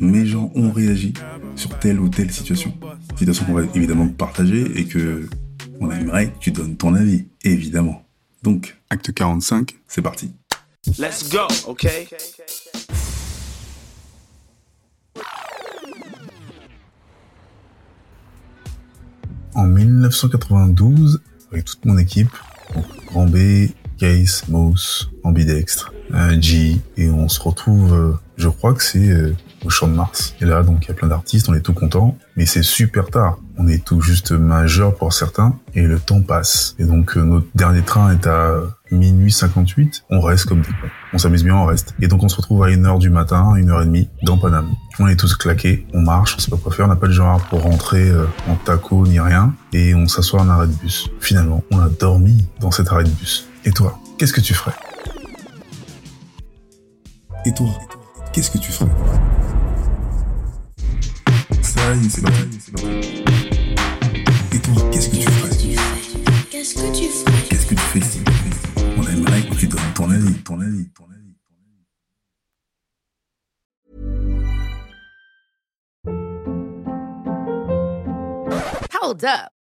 mes gens ont réagi sur telle ou telle situation. Situation qu'on va évidemment partager et que on aimerait que tu donnes ton avis, évidemment. Donc, acte 45, c'est parti. let's go, okay? en 1992 avec toute mon équipe, donc Grand B, Case, Mouse, Ambidextre, euh, G, et on se retrouve, euh, je crois que c'est euh, au Champ de Mars. Et là, donc, il y a plein d'artistes, on est tout content, mais c'est super tard. On est tout juste majeur pour certains, et le temps passe. Et donc, euh, notre dernier train est à minuit 58, on reste comme des cons. On s'amuse bien, on reste. Et donc, on se retrouve à 1h du matin, 1h30, dans Paname. On est tous claqués, on marche, on sait pas quoi faire, on n'a pas de genre pour rentrer euh, en taco ni rien, et on s'assoit en arrêt de bus. Finalement, on a dormi dans cet arrêt de bus. Et toi, qu'est-ce que tu ferais? Et toi, qu'est-ce que tu ferais Ça y est, c'est parti. Et toi, qu'est-ce que tu ferais Qu'est-ce que tu ferais Qu'est-ce que tu fais si On aimerait que tu donnes ton avis, ton avis, ton avis. Hold up.